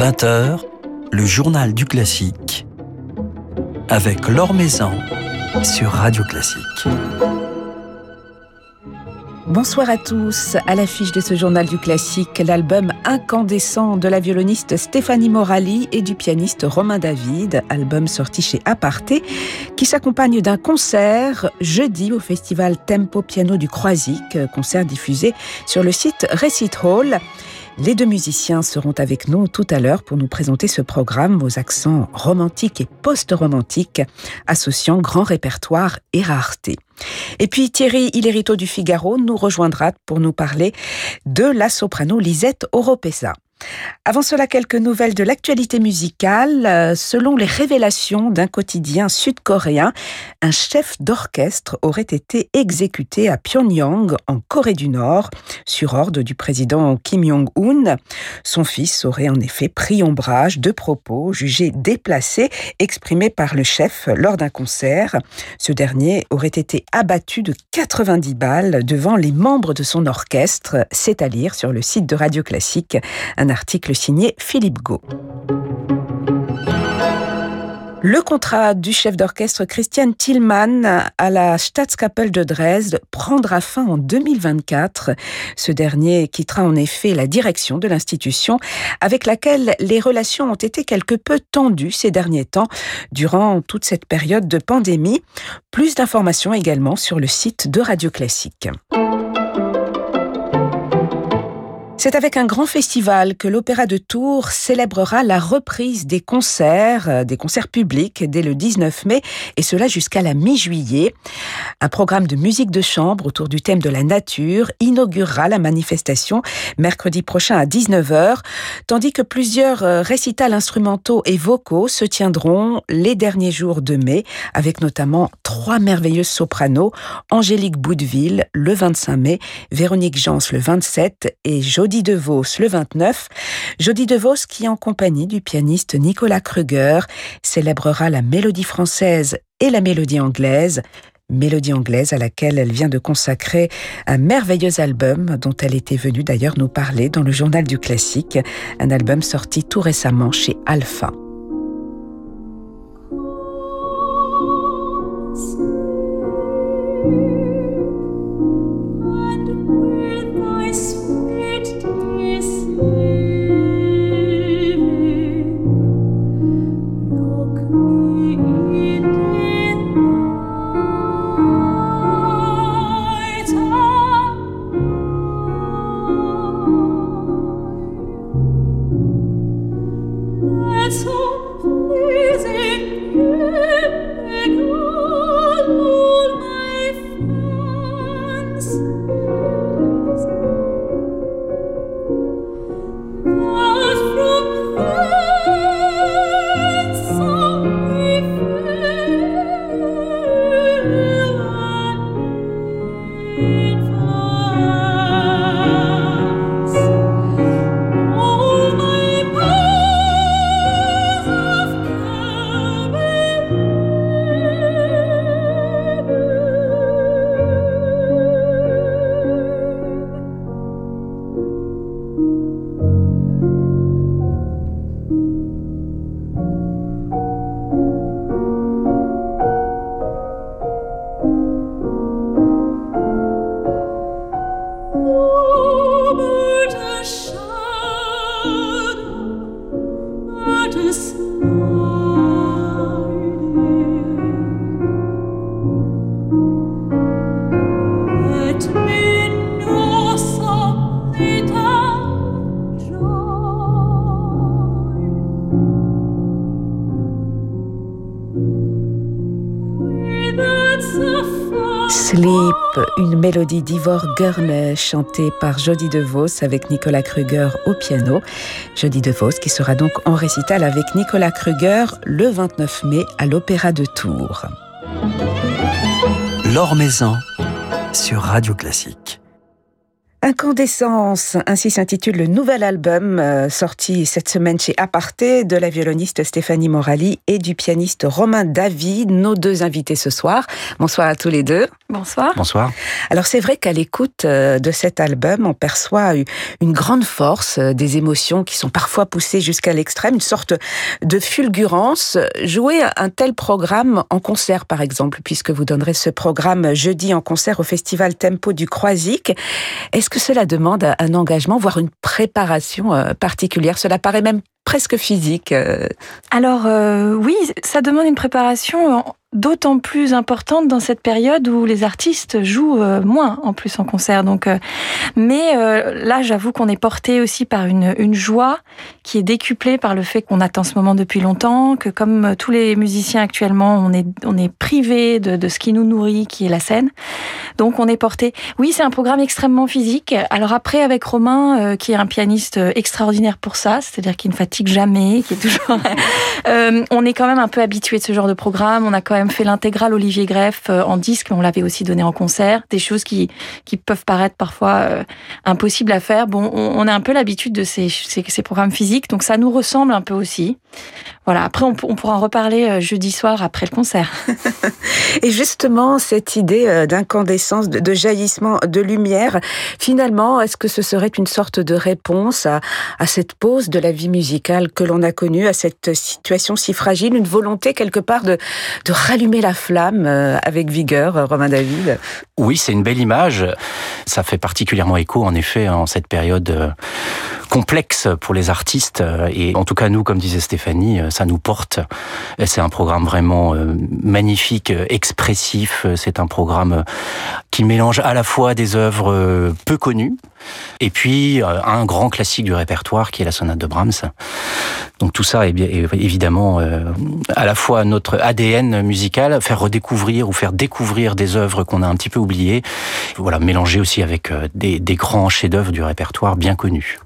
20h, le journal du classique avec Laure Maison sur Radio Classique. Bonsoir à tous. À l'affiche de ce journal du classique, l'album incandescent de la violoniste Stéphanie Morali et du pianiste Romain David, album sorti chez Aparté, qui s'accompagne d'un concert jeudi au festival Tempo Piano du Croisic, concert diffusé sur le site Recit Hall. Les deux musiciens seront avec nous tout à l'heure pour nous présenter ce programme aux accents romantiques et post-romantiques, associant grand répertoire et rareté. Et puis Thierry Hillerito du Figaro nous rejoindra pour nous parler de la soprano Lisette Oropesa. Avant cela, quelques nouvelles de l'actualité musicale. Euh, selon les révélations d'un quotidien sud-coréen, un chef d'orchestre aurait été exécuté à Pyongyang, en Corée du Nord, sur ordre du président Kim Jong-un. Son fils aurait en effet pris ombrage de propos jugés déplacés exprimés par le chef lors d'un concert. Ce dernier aurait été abattu de 90 balles devant les membres de son orchestre, c'est à dire sur le site de Radio Classique. Article signé Philippe Gau. Le contrat du chef d'orchestre Christian Tillmann à la Staatskapelle de Dresde prendra fin en 2024. Ce dernier quittera en effet la direction de l'institution avec laquelle les relations ont été quelque peu tendues ces derniers temps durant toute cette période de pandémie. Plus d'informations également sur le site de Radio Classique. C'est avec un grand festival que l'Opéra de Tours célébrera la reprise des concerts, euh, des concerts publics dès le 19 mai, et cela jusqu'à la mi-juillet. Un programme de musique de chambre autour du thème de la nature inaugurera la manifestation mercredi prochain à 19h, tandis que plusieurs euh, récitals instrumentaux et vocaux se tiendront les derniers jours de mai, avec notamment trois merveilleuses sopranos, Angélique Boudeville le 25 mai, Véronique Jans le 27 et Jodie Jody DeVos le 29. Jody DeVos qui, en compagnie du pianiste Nicolas Kruger, célébrera la mélodie française et la mélodie anglaise mélodie anglaise à laquelle elle vient de consacrer un merveilleux album dont elle était venue d'ailleurs nous parler dans le journal du classique, un album sorti tout récemment chez Alpha. Mélodie d'Ivor Gurne chantée par Jody DeVos avec Nicolas Kruger au piano. Jody DeVos qui sera donc en récital avec Nicolas Kruger le 29 mai à l'Opéra de Tours. L'Or Maison sur Radio Classique. Incandescence, ainsi s'intitule le nouvel album euh, sorti cette semaine chez Aparté de la violoniste Stéphanie Morali et du pianiste Romain David, nos deux invités ce soir. Bonsoir à tous les deux. Bonsoir. Bonsoir. Alors c'est vrai qu'à l'écoute euh, de cet album, on perçoit une grande force, euh, des émotions qui sont parfois poussées jusqu'à l'extrême, une sorte de fulgurance. Jouer un tel programme en concert par exemple, puisque vous donnerez ce programme jeudi en concert au festival Tempo du Croisic. Est-ce que cela demande un engagement, voire une préparation euh, particulière Cela paraît même presque physique. Euh. Alors euh, oui, ça demande une préparation d'autant plus importante dans cette période où les artistes jouent euh, moins en plus en concert. Donc, euh, mais euh, là, j'avoue qu'on est porté aussi par une, une joie qui est décuplée par le fait qu'on attend ce moment depuis longtemps, que comme tous les musiciens actuellement, on est on est privé de, de ce qui nous nourrit, qui est la scène. Donc, on est porté. Oui, c'est un programme extrêmement physique. Alors après, avec Romain, qui est un pianiste extraordinaire pour ça, c'est-à-dire qui ne fatigue jamais, qui est toujours. on est quand même un peu habitué de ce genre de programme. On a quand même fait l'intégrale Olivier Greff euh, en disque, mais on l'avait aussi donné en concert. Des choses qui, qui peuvent paraître parfois euh, impossibles à faire. Bon, on, a un peu l'habitude de ces, ces, programmes physiques, donc ça nous ressemble un peu aussi. Voilà, après on, on pourra en reparler euh, jeudi soir après le concert. Et justement, cette idée d'incandescence, de, jaillissement de lumière, finalement, est-ce que ce serait une sorte de réponse à, à cette pause de la vie musicale que l'on a connue, à cette situation si fragile, une volonté quelque part de, de allumer la flamme euh, avec vigueur, euh, Romain David. Oui, c'est une belle image. Ça fait particulièrement écho, en effet, en cette période euh, complexe pour les artistes. Et en tout cas, nous, comme disait Stéphanie, ça nous porte. C'est un programme vraiment magnifique, expressif. C'est un programme qui mélange à la fois des œuvres peu connues, et puis un grand classique du répertoire qui est la sonate de Brahms. Donc tout ça est, évidemment à la fois notre ADN musical faire redécouvrir ou faire découvrir des œuvres qu'on a un petit peu oubliées. Voilà, mélanger aussi avec euh, des grands chefs-d'œuvre du répertoire bien connus.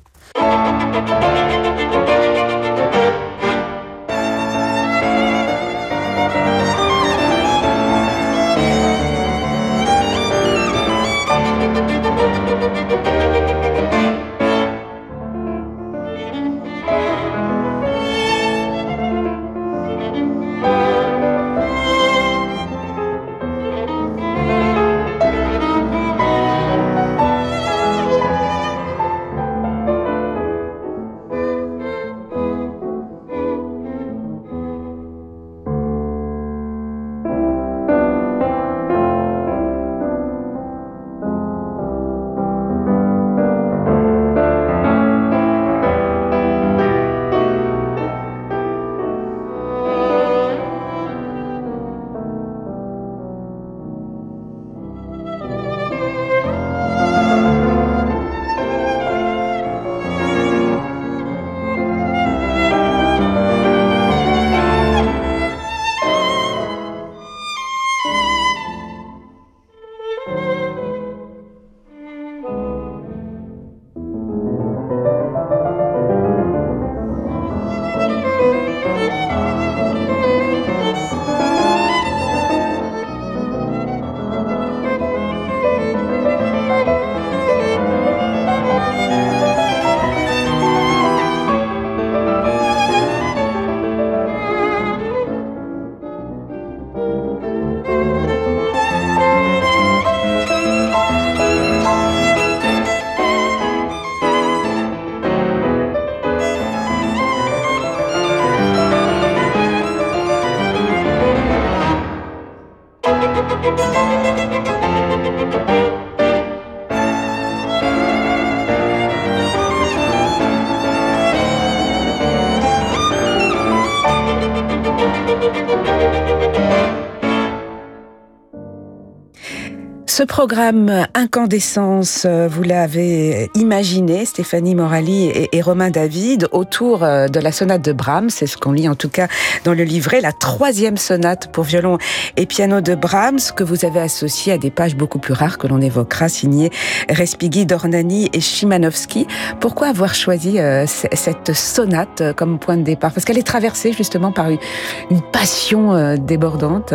Ce programme Incandescence, euh, vous l'avez imaginé, Stéphanie Morali et, Romain David, autour euh, de la sonate de Brahms. C'est ce qu'on lit en tout cas dans le livret, la troisième sonate pour violon et piano de Brahms, que vous avez associée à des pages beaucoup plus rares que l'on évoquera, signées Respighi, Dornani et Chimanovski. Pourquoi avoir choisi euh, cette sonate comme point de départ? Parce qu'elle est traversée justement par une passion débordante.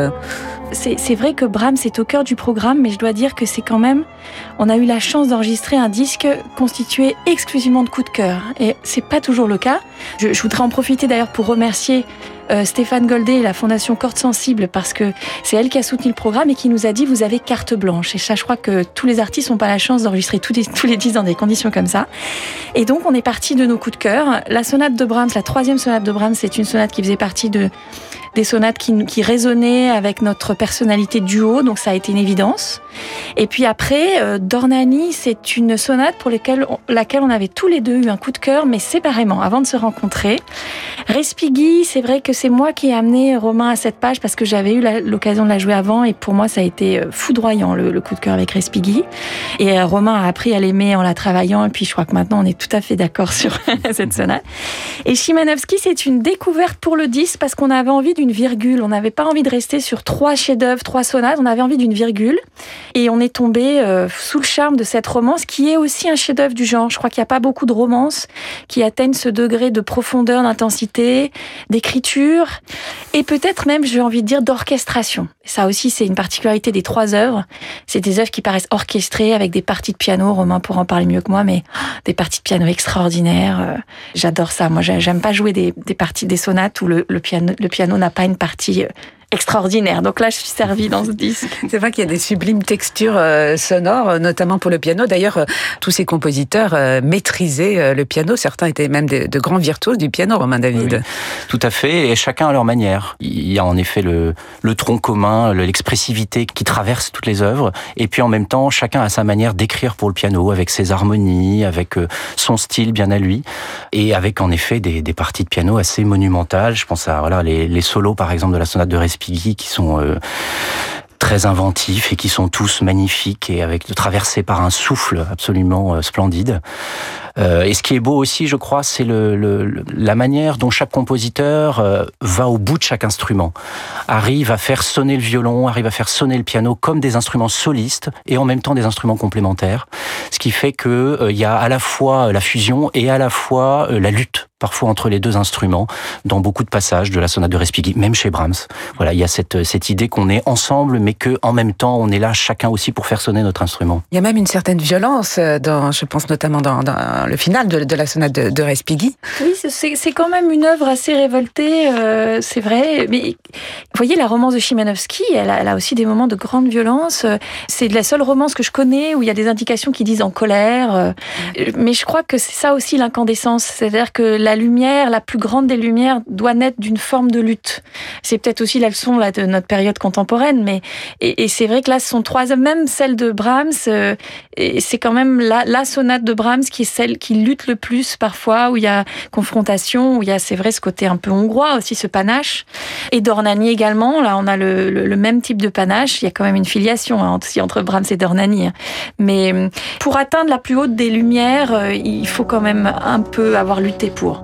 C'est vrai que Brahms est au cœur du programme, mais je dois dois que c'est quand même, on a eu la chance d'enregistrer un disque constitué exclusivement de coups de cœur. Et c'est pas toujours le cas. Je voudrais en profiter d'ailleurs pour remercier euh, Stéphane Goldé et la Fondation Cordes Sensible parce que c'est elle qui a soutenu le programme et qui nous a dit vous avez carte blanche. Et ça, je crois que tous les artistes n'ont pas la chance d'enregistrer tous les, tous les disques dans des conditions comme ça. Et donc, on est parti de nos coups de cœur. La sonate de Brahms, la troisième sonate de Brahms, c'est une sonate qui faisait partie de des sonates qui, qui résonnaient avec notre personnalité duo, donc ça a été une évidence. Et puis après, euh, Dornani, c'est une sonate pour laquelle on avait tous les deux eu un coup de cœur, mais séparément, avant de se rencontrer. Respighi, c'est vrai que c'est moi qui ai amené Romain à cette page parce que j'avais eu l'occasion de la jouer avant et pour moi, ça a été euh, foudroyant le, coup de cœur avec Respighi. Et euh, Romain a appris à l'aimer en la travaillant et puis je crois que maintenant on est tout à fait d'accord sur cette sonate. Et Chimanovski, c'est une découverte pour le disque parce qu'on avait envie d'une virgule. On n'avait pas envie de rester sur trois chefs-d'œuvre, trois sonates. On avait envie d'une virgule. Et on est tombé euh, sous le charme de cette romance qui est aussi un chef-d'œuvre du genre. Je crois qu'il n'y a pas beaucoup de romances qui atteignent ce degré de profondeur, d'intensité, d'écriture et peut-être même, j'ai envie de dire, d'orchestration. Ça aussi, c'est une particularité des trois œuvres. C'est des œuvres qui paraissent orchestrées avec des parties de piano. Romain pourra en parler mieux que moi, mais des parties de piano extraordinaires. Euh, j'adore ça. Moi, j'aime pas jouer des, parties des sonates où le, piano, le piano n'a pas une partie euh, extraordinaire. Donc là, je suis servie dans ce disque. C'est vrai qu'il y a des sublimes textures euh, sonores, euh, notamment pour le piano. D'ailleurs, euh, tous ces compositeurs maîtrisaient le piano. Certains étaient même de, grands virtuoses du piano, Romain David. tout à fait, et chacun à leur manière. Il y a en effet le, le tronc commun, l'expressivité qui traverse toutes les œuvres, et puis en même temps, chacun a sa manière d'écrire pour le piano, avec ses harmonies, avec son style bien à lui, et avec en effet des, des parties de piano assez monumentales. Je pense à voilà les, les solos, par exemple, de la sonate de Qui sont euh, très inventifs et qui sont tous magnifiques et avec traversés par un souffle absolument euh, splendide. Euh, et ce qui est beau aussi, je crois, c'est le, la manière dont chaque compositeur va au bout de chaque instrument, arrive à faire sonner le violon, arrive à faire sonner le piano comme des instruments solistes et en même temps des instruments complémentaires, ce qui fait que il y a à la fois la fusion et à la fois la lutte parfois entre les deux instruments dans beaucoup de passages de la sonate de Respighi, même chez Brahms. Voilà, il y a cette, cette idée qu'on est ensemble, mais que en même temps, on est là chacun aussi pour faire sonner notre instrument. Il y a même une certaine violence euh, dans, je pense notamment dans, dans le final de, de, la sonate de, de Respighi. Oui, c'est quand même une œuvre assez révoltée, euh, c'est vrai. Mais vous voyez, la romance de Chimanovski, elle a, elle a aussi des moments de grande violence. C'est la seule romance que je connais où il y a des indications qui disent en colère. Euh, mais je crois que c'est ça aussi l'incandescence, c'est-à-dire que la lumière, la plus grande des lumières, doit naître d'une forme de lutte. C'est peut-être aussi la leçon là, de notre période contemporaine, mais et, c'est vrai que là, ce sont trois, même celle de Brahms, euh, c'est quand même la, la, sonate de Brahms qui est celle qui lutte le plus parfois, où il y a confrontation, où il y a, c'est vrai, ce côté un peu hongrois aussi, ce panache. Et Dornani également, là, on a le, le, même type de panache. Il y a quand même une filiation hein, aussi entre Brahms et Dornani. Hein. Mais pour atteindre la plus haute des lumières, euh, il faut quand même un peu avoir lutté pour.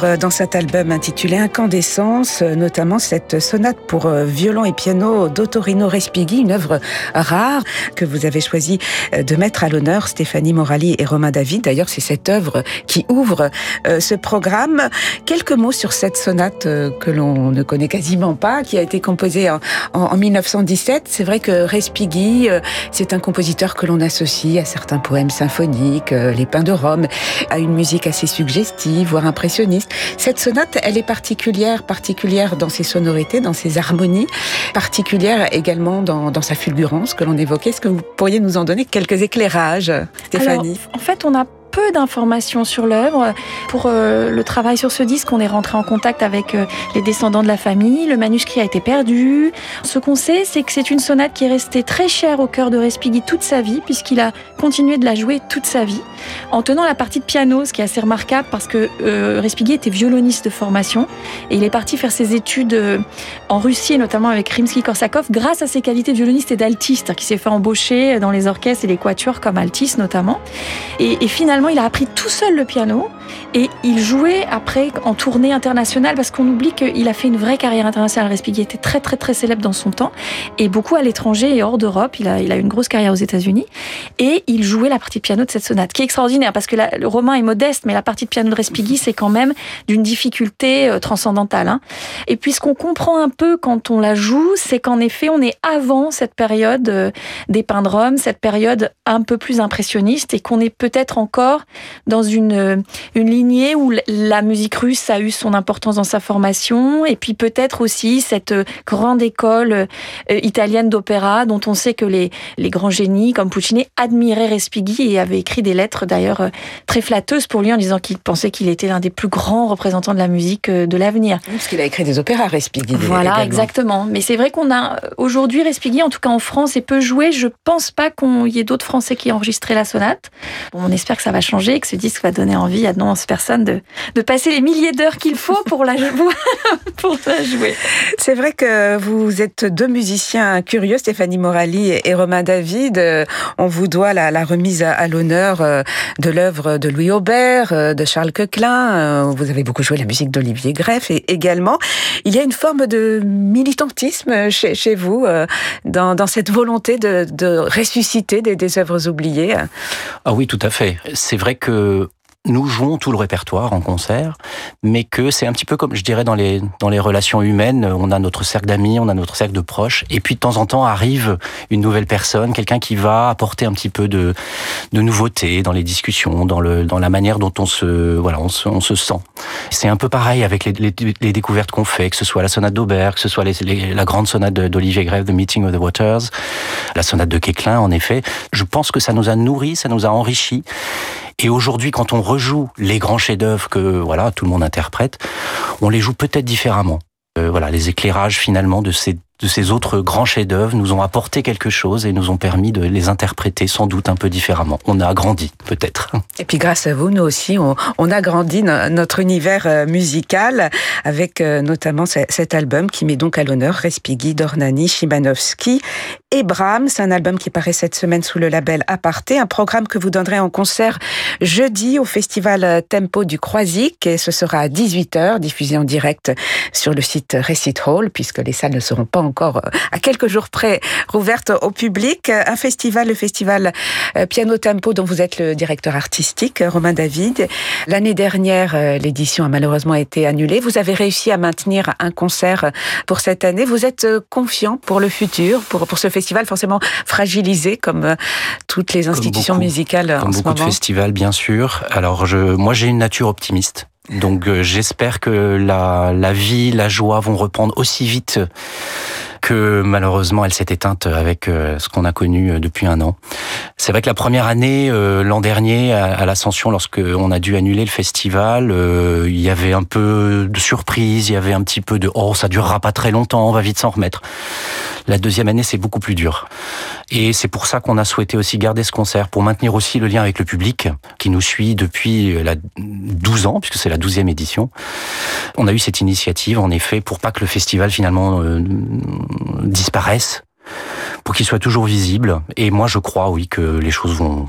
Découvre dans cet album intitulé Incandescence, notamment cette sonate pour euh, violon et piano d'Ottorino Respighi, une œuvre rare que vous avez choisi euh, de mettre à l'honneur Stéphanie Morali et Romain David. D'ailleurs, c'est cette œuvre qui ouvre euh, ce programme. Quelques mots sur cette sonate que l'on ne connaît quasiment pas, qui a été composée en, en 1917. C'est vrai que Respighi, c'est un compositeur que l'on associe à certains poèmes symphoniques, Les Pins de Rome, à une musique assez suggestive, voire impressionniste. Cette sonate, elle est particulière, particulière dans ses sonorités, dans ses harmonies, particulière également dans, sa fulgurance que l'on évoquait. Est-ce que vous pourriez nous en donner quelques éclairages, Stéphanie? En fait, on a peu d'informations sur l'œuvre. Pour euh, le travail sur ce disque, on est rentré en contact avec euh, les descendants de la famille. Le manuscrit a été perdu. Ce qu'on sait, c'est que c'est une sonate qui est restée très chère au cœur de Respighi toute sa vie, puisqu'il a continué de la jouer toute sa vie, en tenant la partie de piano, ce qui est assez remarquable parce que euh, Respighi était violoniste de formation et il est parti faire ses études en Russie, notamment avec Rimsky-Korsakov, grâce à ses qualités de violoniste et d'altiste, qui s'est fait embaucher dans les orchestres et les quatuors comme altiste notamment. Et, et il a appris tout seul le piano et il jouait après en tournée internationale parce qu'on oublie qu'il a fait une vraie carrière internationale. Respighi était très très très célèbre dans son temps et beaucoup à l'étranger et hors d'Europe. Il a, il une grosse carrière aux États-Unis et il jouait la partie de piano de cette sonate qui est extraordinaire parce que le roman est modeste mais la partie de piano de Respighi c'est quand même d'une difficulté euh, transcendantale. Hein. Et puis ce qu'on comprend un peu quand on la joue, c'est qu'en effet on est avant cette période euh, des peintres cette période un peu plus impressionniste et qu'on est peut-être encore dans une, euh, une lignée où la musique russe a eu son importance dans sa formation, et puis peut-être aussi cette euh, grande école euh, italienne d'opéra dont on sait que les, les grands génies comme Puccini admiraient Respighi et avaient écrit des lettres d'ailleurs très flatteuses pour lui en disant qu'il pensait qu'il était l'un des plus grands représentants de la musique de l'avenir. Parce qu'il a écrit des opéras, Respighi. Voilà, exactement. Mais c'est vrai qu'on a aujourd'hui Respighi, en tout cas en France, est peu joué. Je pense pas qu'il y ait d'autres Français qui aient enregistré la sonate. Bon, on espère que ça va changer et que ce disque va donner envie à de nombreuses personnes de, de passer les milliers d'heures qu'il faut pour la, pour la jouer. C'est vrai que vous êtes deux musiciens curieux, Stéphanie Morali et Romain David. On vous doit la, la remise à, l'honneur euh, de l'œuvre de Louis Aubert, euh, de Charles Coquelin. Euh, vous avez beaucoup joué la musique d'Olivier Greff et également, il y a une forme de militantisme chez, chez vous dans, dans, cette volonté de, de ressusciter des, des œuvres oubliées. Ah oui, tout à fait. C'est vrai que nous jouons tout le répertoire en concert, mais que c'est un petit peu comme, je dirais, dans les, dans les relations humaines, on a notre cercle d'amis, on a notre cercle de proches, et puis de temps en temps arrive une nouvelle personne, quelqu'un qui va apporter un petit peu de, de nouveauté dans les discussions, dans, le, dans la manière dont on se, voilà, on se, on se sent. C'est un peu pareil avec les, les, les découvertes qu'on fait, que ce soit la sonate d'Aubert, que ce soit la grande sonate d'Olivier Grève, The Meeting of the Waters, la sonate de Quéclin, en effet. Je pense que ça nous a nourris, ça nous a enrichis, et aujourd'hui, quand on rejoue les grands chefs-d'œuvre que voilà tout le monde interprète, on les joue peut-être différemment. Euh, voilà, les éclairages finalement de ces de ces autres grands chefs-d'œuvre nous ont apporté quelque chose et nous ont permis de les interpréter sans doute un peu différemment. On a agrandi, peut-être. Et puis grâce à vous, nous aussi, on, a grandi notre univers euh, musical avec euh, notamment cet album qui met donc à l'honneur Respighi, Dornani, Chimanovski et Brahms, un album qui paraît cette semaine sous le label Aparté, un programme que vous donnerez en concert jeudi au festival Tempo du Croisic et ce sera à 18h, diffusé en direct sur le site Recit Hall puisque les salles ne seront pas encore euh, à quelques jours près rouvertes au public. Un festival, le festival euh, Piano Tempo dont vous êtes le directeur artistique, Romain David. L'année dernière, euh, l'édition a malheureusement été annulée. Vous avez réussi à maintenir un concert pour cette année. Vous êtes confiant pour le futur, pour, pour ce festival forcément fragilisé comme toutes les institutions musicales comme en ce moment. Beaucoup de festivals, bien sûr. Alors, je, moi, j'ai une nature optimiste. Donc, euh, j'espère que la, la vie, la joie vont reprendre aussi vite malheureusement elle s'est éteinte avec euh, ce qu'on a connu euh, depuis un an. C'est vrai que la première année, euh, l'an dernier, à l'Ascension, lorsque on a dû annuler le festival, il y avait un peu de surprise, il y avait un petit peu de oh ça durera pas très longtemps, on va vite s'en remettre. La deuxième année, c'est beaucoup plus dur. Et c'est pour ça qu'on a souhaité aussi garder ce concert, pour maintenir aussi le lien avec le public, qui nous suit depuis la 12 ans, puisque c'est la 12e édition. On a eu cette initiative, en effet, pour pas que le festival, finalement, euh, disparaisse, pour qu'il soit toujours visible. Et moi, je crois, oui, que les choses vont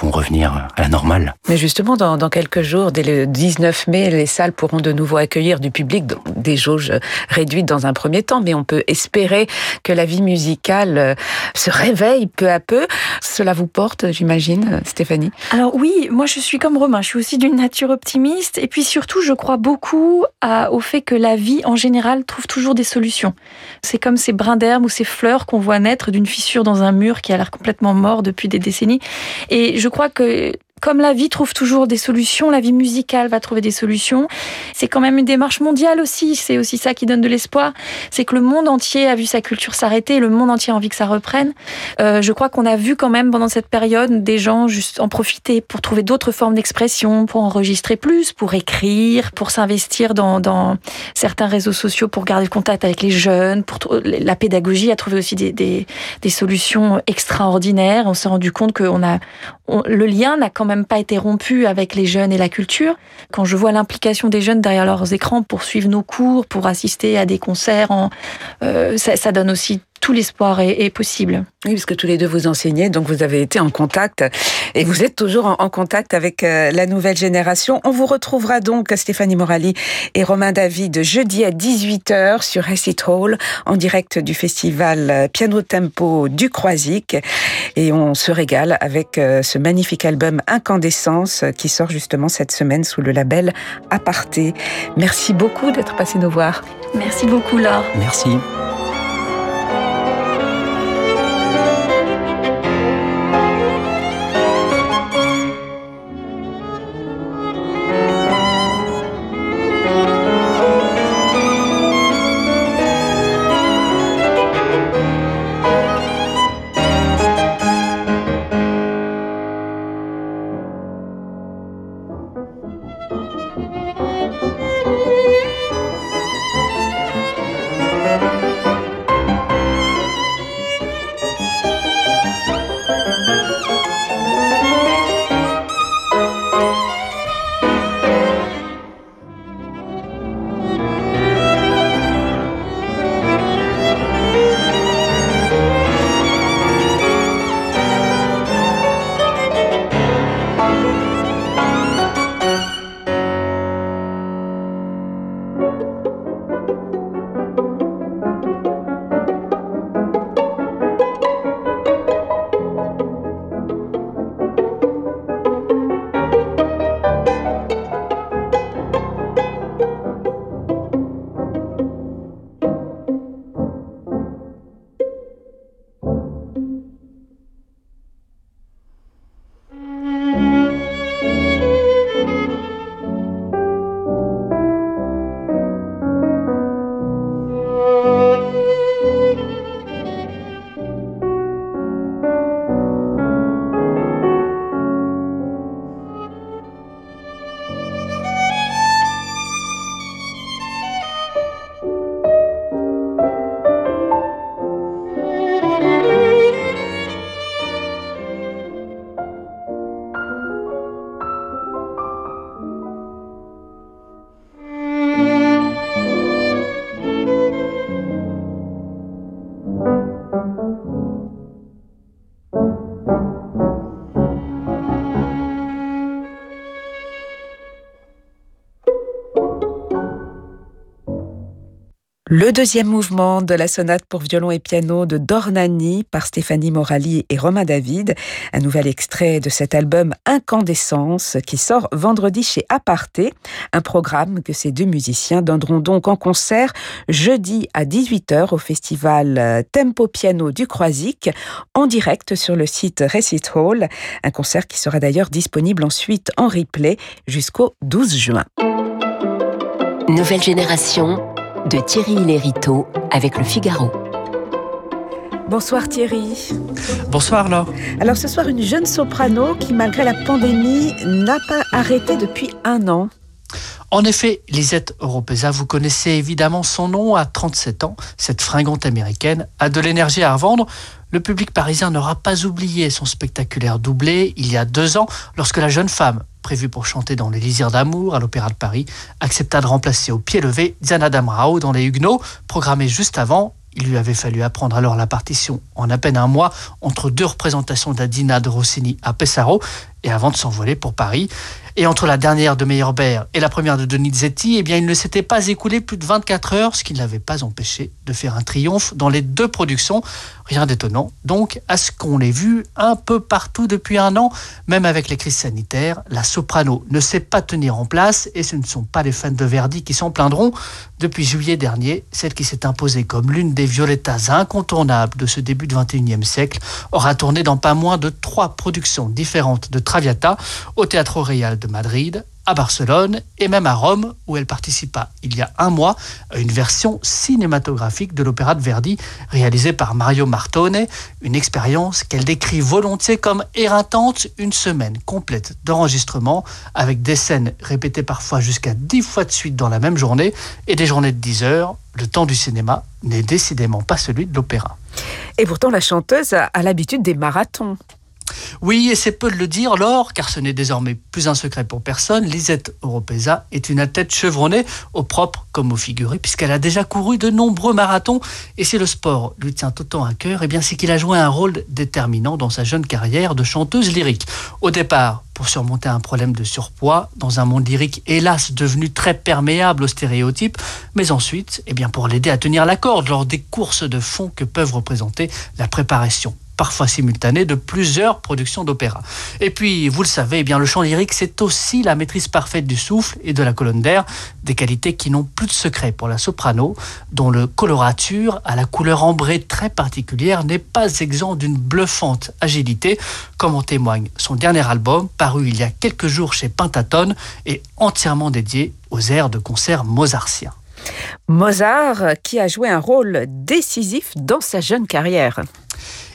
vont revenir à la normale. Mais justement, dans, dans, quelques jours, dès le 19 mai, les salles pourront de nouveau accueillir du public, des jauges réduites dans un premier temps, mais on peut espérer que la vie musicale euh, se réveille peu à peu. Cela vous porte, j'imagine, Stéphanie? Alors oui, moi je suis comme Romain, je suis aussi d'une nature optimiste, et puis surtout, je crois beaucoup à, au fait que la vie, en général, trouve toujours des solutions. C'est comme ces brins d'herbe ou ces fleurs qu'on voit naître d'une fissure dans un mur qui a l'air complètement mort depuis des décennies. Et je crois que comme la vie trouve toujours des solutions, la vie musicale va trouver des solutions. C'est quand même une démarche mondiale aussi. C'est aussi ça qui donne de l'espoir. C'est que le monde entier a vu sa culture s'arrêter, le monde entier a envie que ça reprenne. Euh, je crois qu'on a vu quand même pendant cette période des gens juste en profiter pour trouver d'autres formes d'expression, pour enregistrer plus, pour écrire, pour s'investir dans, certains réseaux sociaux, pour garder le contact avec les jeunes. Pour la pédagogie a trouvé aussi des, des, solutions extraordinaires. On s'est rendu compte que on a le lien n'a quand même pas été rompu avec les jeunes et la culture. Quand je vois l'implication des jeunes derrière leurs écrans pour suivre nos cours, pour assister à des concerts, euh, ça, donne aussi tout l'espoir est, est, possible. Oui, parce que tous les deux vous enseignez, donc vous avez été en contact et vous êtes toujours en, en contact avec euh, la nouvelle génération. On vous retrouvera donc Stéphanie Morali et Romain David jeudi à 18h sur Acid Hall en direct du festival euh, Piano Tempo du Croisic et on se régale avec euh, ce magnifique album Incandescence qui sort justement cette semaine sous le label Aparté. Merci beaucoup d'être passé nous voir. Merci beaucoup Laure. Merci. Le deuxième mouvement de la sonate pour violon et piano de Dornani par Stéphanie Morali et Romain David, un nouvel extrait de cet album Incandescence qui sort vendredi chez Aparté, un programme que ces deux musiciens donneront donc en concert jeudi à 18h au festival Tempo Piano du Croisic en direct sur le site Recit Hall, un concert qui sera d'ailleurs disponible ensuite en replay jusqu'au 12 juin. Nouvelle génération de Thierry Lériteau avec le Figaro. Bonsoir Thierry. Bonsoir Laure. Alors ce soir, une jeune soprano qui, malgré la pandémie, n'a pas arrêté depuis un an. En effet, Lisette Oropesa, vous connaissez évidemment son nom, à 37 ans, cette fringante américaine a de l'énergie à revendre. Le public parisien n'aura pas oublié son spectaculaire doublé il y a deux ans, lorsque la jeune femme, prévue pour chanter dans Les Lisières d'amour à l'Opéra de Paris, accepta de remplacer au pied levé Diana Damrau dans Les Huguenots, programmée juste avant Il lui avait fallu apprendre alors la partition en à peine un mois entre deux représentations d'Adina de Rossini à Pesaro et avant de s'envoler pour Paris. Et entre la dernière de Meyerbeer et la première de Donizetti, eh bien, il ne s'était pas écoulé plus de 24 heures, ce qui ne l'avait pas empêché de faire un triomphe dans les deux productions. Rien d'étonnant, donc, à ce qu'on l'ait vu un peu partout depuis un an, même avec les crises sanitaires, la soprano ne sait pas tenir en place et ce ne sont pas les fans de Verdi qui s'en plaindront. Depuis juillet dernier, celle qui s'est imposée comme l'une des violettas incontournables de ce début du XXIe siècle aura tourné dans pas moins de trois productions différentes de Traviata au Théâtre Real de Madrid, à Barcelone et même à Rome, où elle participa il y a un mois à une version cinématographique de l'opéra de Verdi réalisée par Mario Martone, une expérience qu'elle décrit volontiers comme éreintante, une semaine complète d'enregistrement avec des scènes répétées parfois jusqu'à dix fois de suite dans la même journée et des journées de 10 heures. Le temps du cinéma n'est décidément pas celui de l'opéra. Et pourtant, la chanteuse a l'habitude des marathons. Oui, et c'est peu de le dire, Laure, car ce n'est désormais plus un secret pour personne, Lisette Oropesa est une athlète chevronnée, au propre comme au figuré, puisqu'elle a déjà couru de nombreux marathons. Et si le sport lui tient autant à cœur, eh bien c'est qu'il a joué un rôle déterminant dans sa jeune carrière de chanteuse lyrique. Au départ, pour surmonter un problème de surpoids dans un monde lyrique hélas devenu très perméable aux stéréotypes, mais ensuite, eh bien pour l'aider à tenir la corde lors des courses de fond que peuvent représenter la préparation parfois simultanée de plusieurs productions d'opéra. Et puis, vous le savez, eh bien, le chant lyrique, c'est aussi la maîtrise parfaite du souffle et de la colonne d'air, des qualités qui n'ont plus de secret pour la soprano, dont le colorature, à la couleur ambrée très particulière, n'est pas exempt d'une bluffante agilité, comme en témoigne son dernier album, paru il y a quelques jours chez Pentatone et entièrement dédié aux airs de concert mozartiens. Mozart qui a joué un rôle décisif dans sa jeune carrière.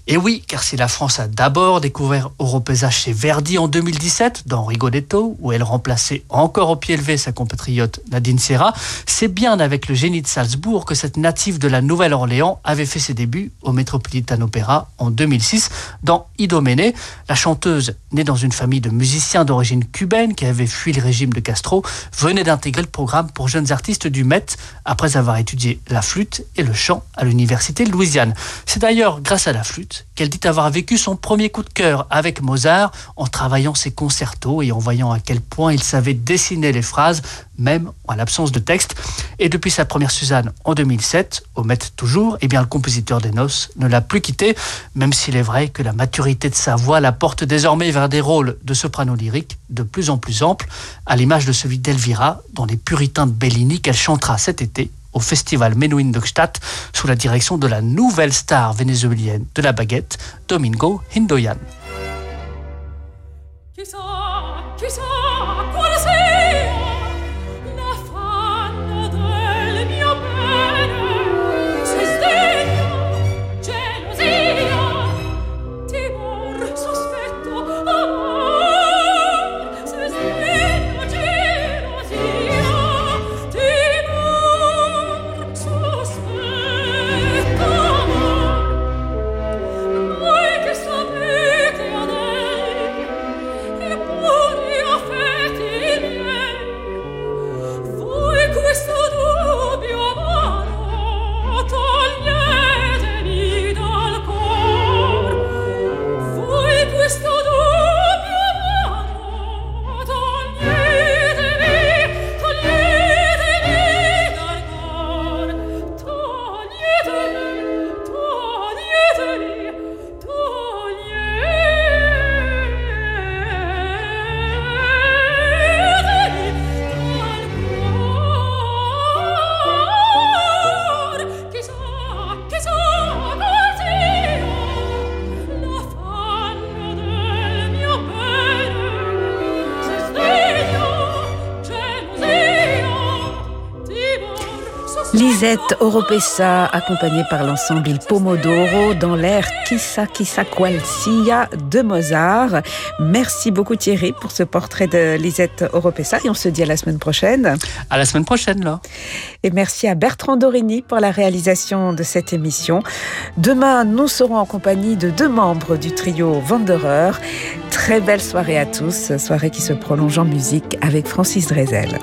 Et oui, car si la France a d'abord découvert Oropesa chez Verdi en 2017, dans Rigoletto, où elle remplaçait encore au pied levé sa compatriote Nadine Serra, c'est bien avec le génie de Salzbourg que cette native de la Nouvelle-Orléans avait fait ses débuts au Metropolitan Opera en 2006 dans Idomene. La chanteuse, née dans une famille de musiciens d'origine cubaine qui avait fui le régime de Castro, venait d'intégrer le programme pour jeunes artistes du Met après avoir étudié la flûte et le chant à l'université de Louisiane. C'est d'ailleurs grâce à la flûte qu'elle dit avoir vécu son premier coup de cœur avec Mozart en travaillant ses concertos et en voyant à quel point il savait dessiner les phrases, même en l'absence de texte. Et depuis sa première Suzanne en 2007, au toujours, eh bien le compositeur des noces ne l'a plus quitté, même s'il est vrai que la maturité de sa voix la porte désormais vers des rôles de soprano lyrique de plus en plus amples, à l'image de celui d'Elvira dans Les Puritains de Bellini qu'elle chantera cet été au festival Menuhin de sous la direction de la nouvelle star vénézuélienne de la baguette, Domingo Hindoyan. Lisette Oropesa, accompagnée par l'ensemble Il Pomodoro dans l'air Kissa Kissa Qualsia de Mozart. Merci beaucoup Thierry pour ce portrait de Lisette Oropesa et on se dit à la semaine prochaine. À la semaine prochaine, là. Et merci à Bertrand Dorini pour la réalisation de cette émission. Demain, nous serons en compagnie de deux membres du trio Wanderer. Très belle soirée à tous, soirée qui se prolonge en musique avec Francis Drezel.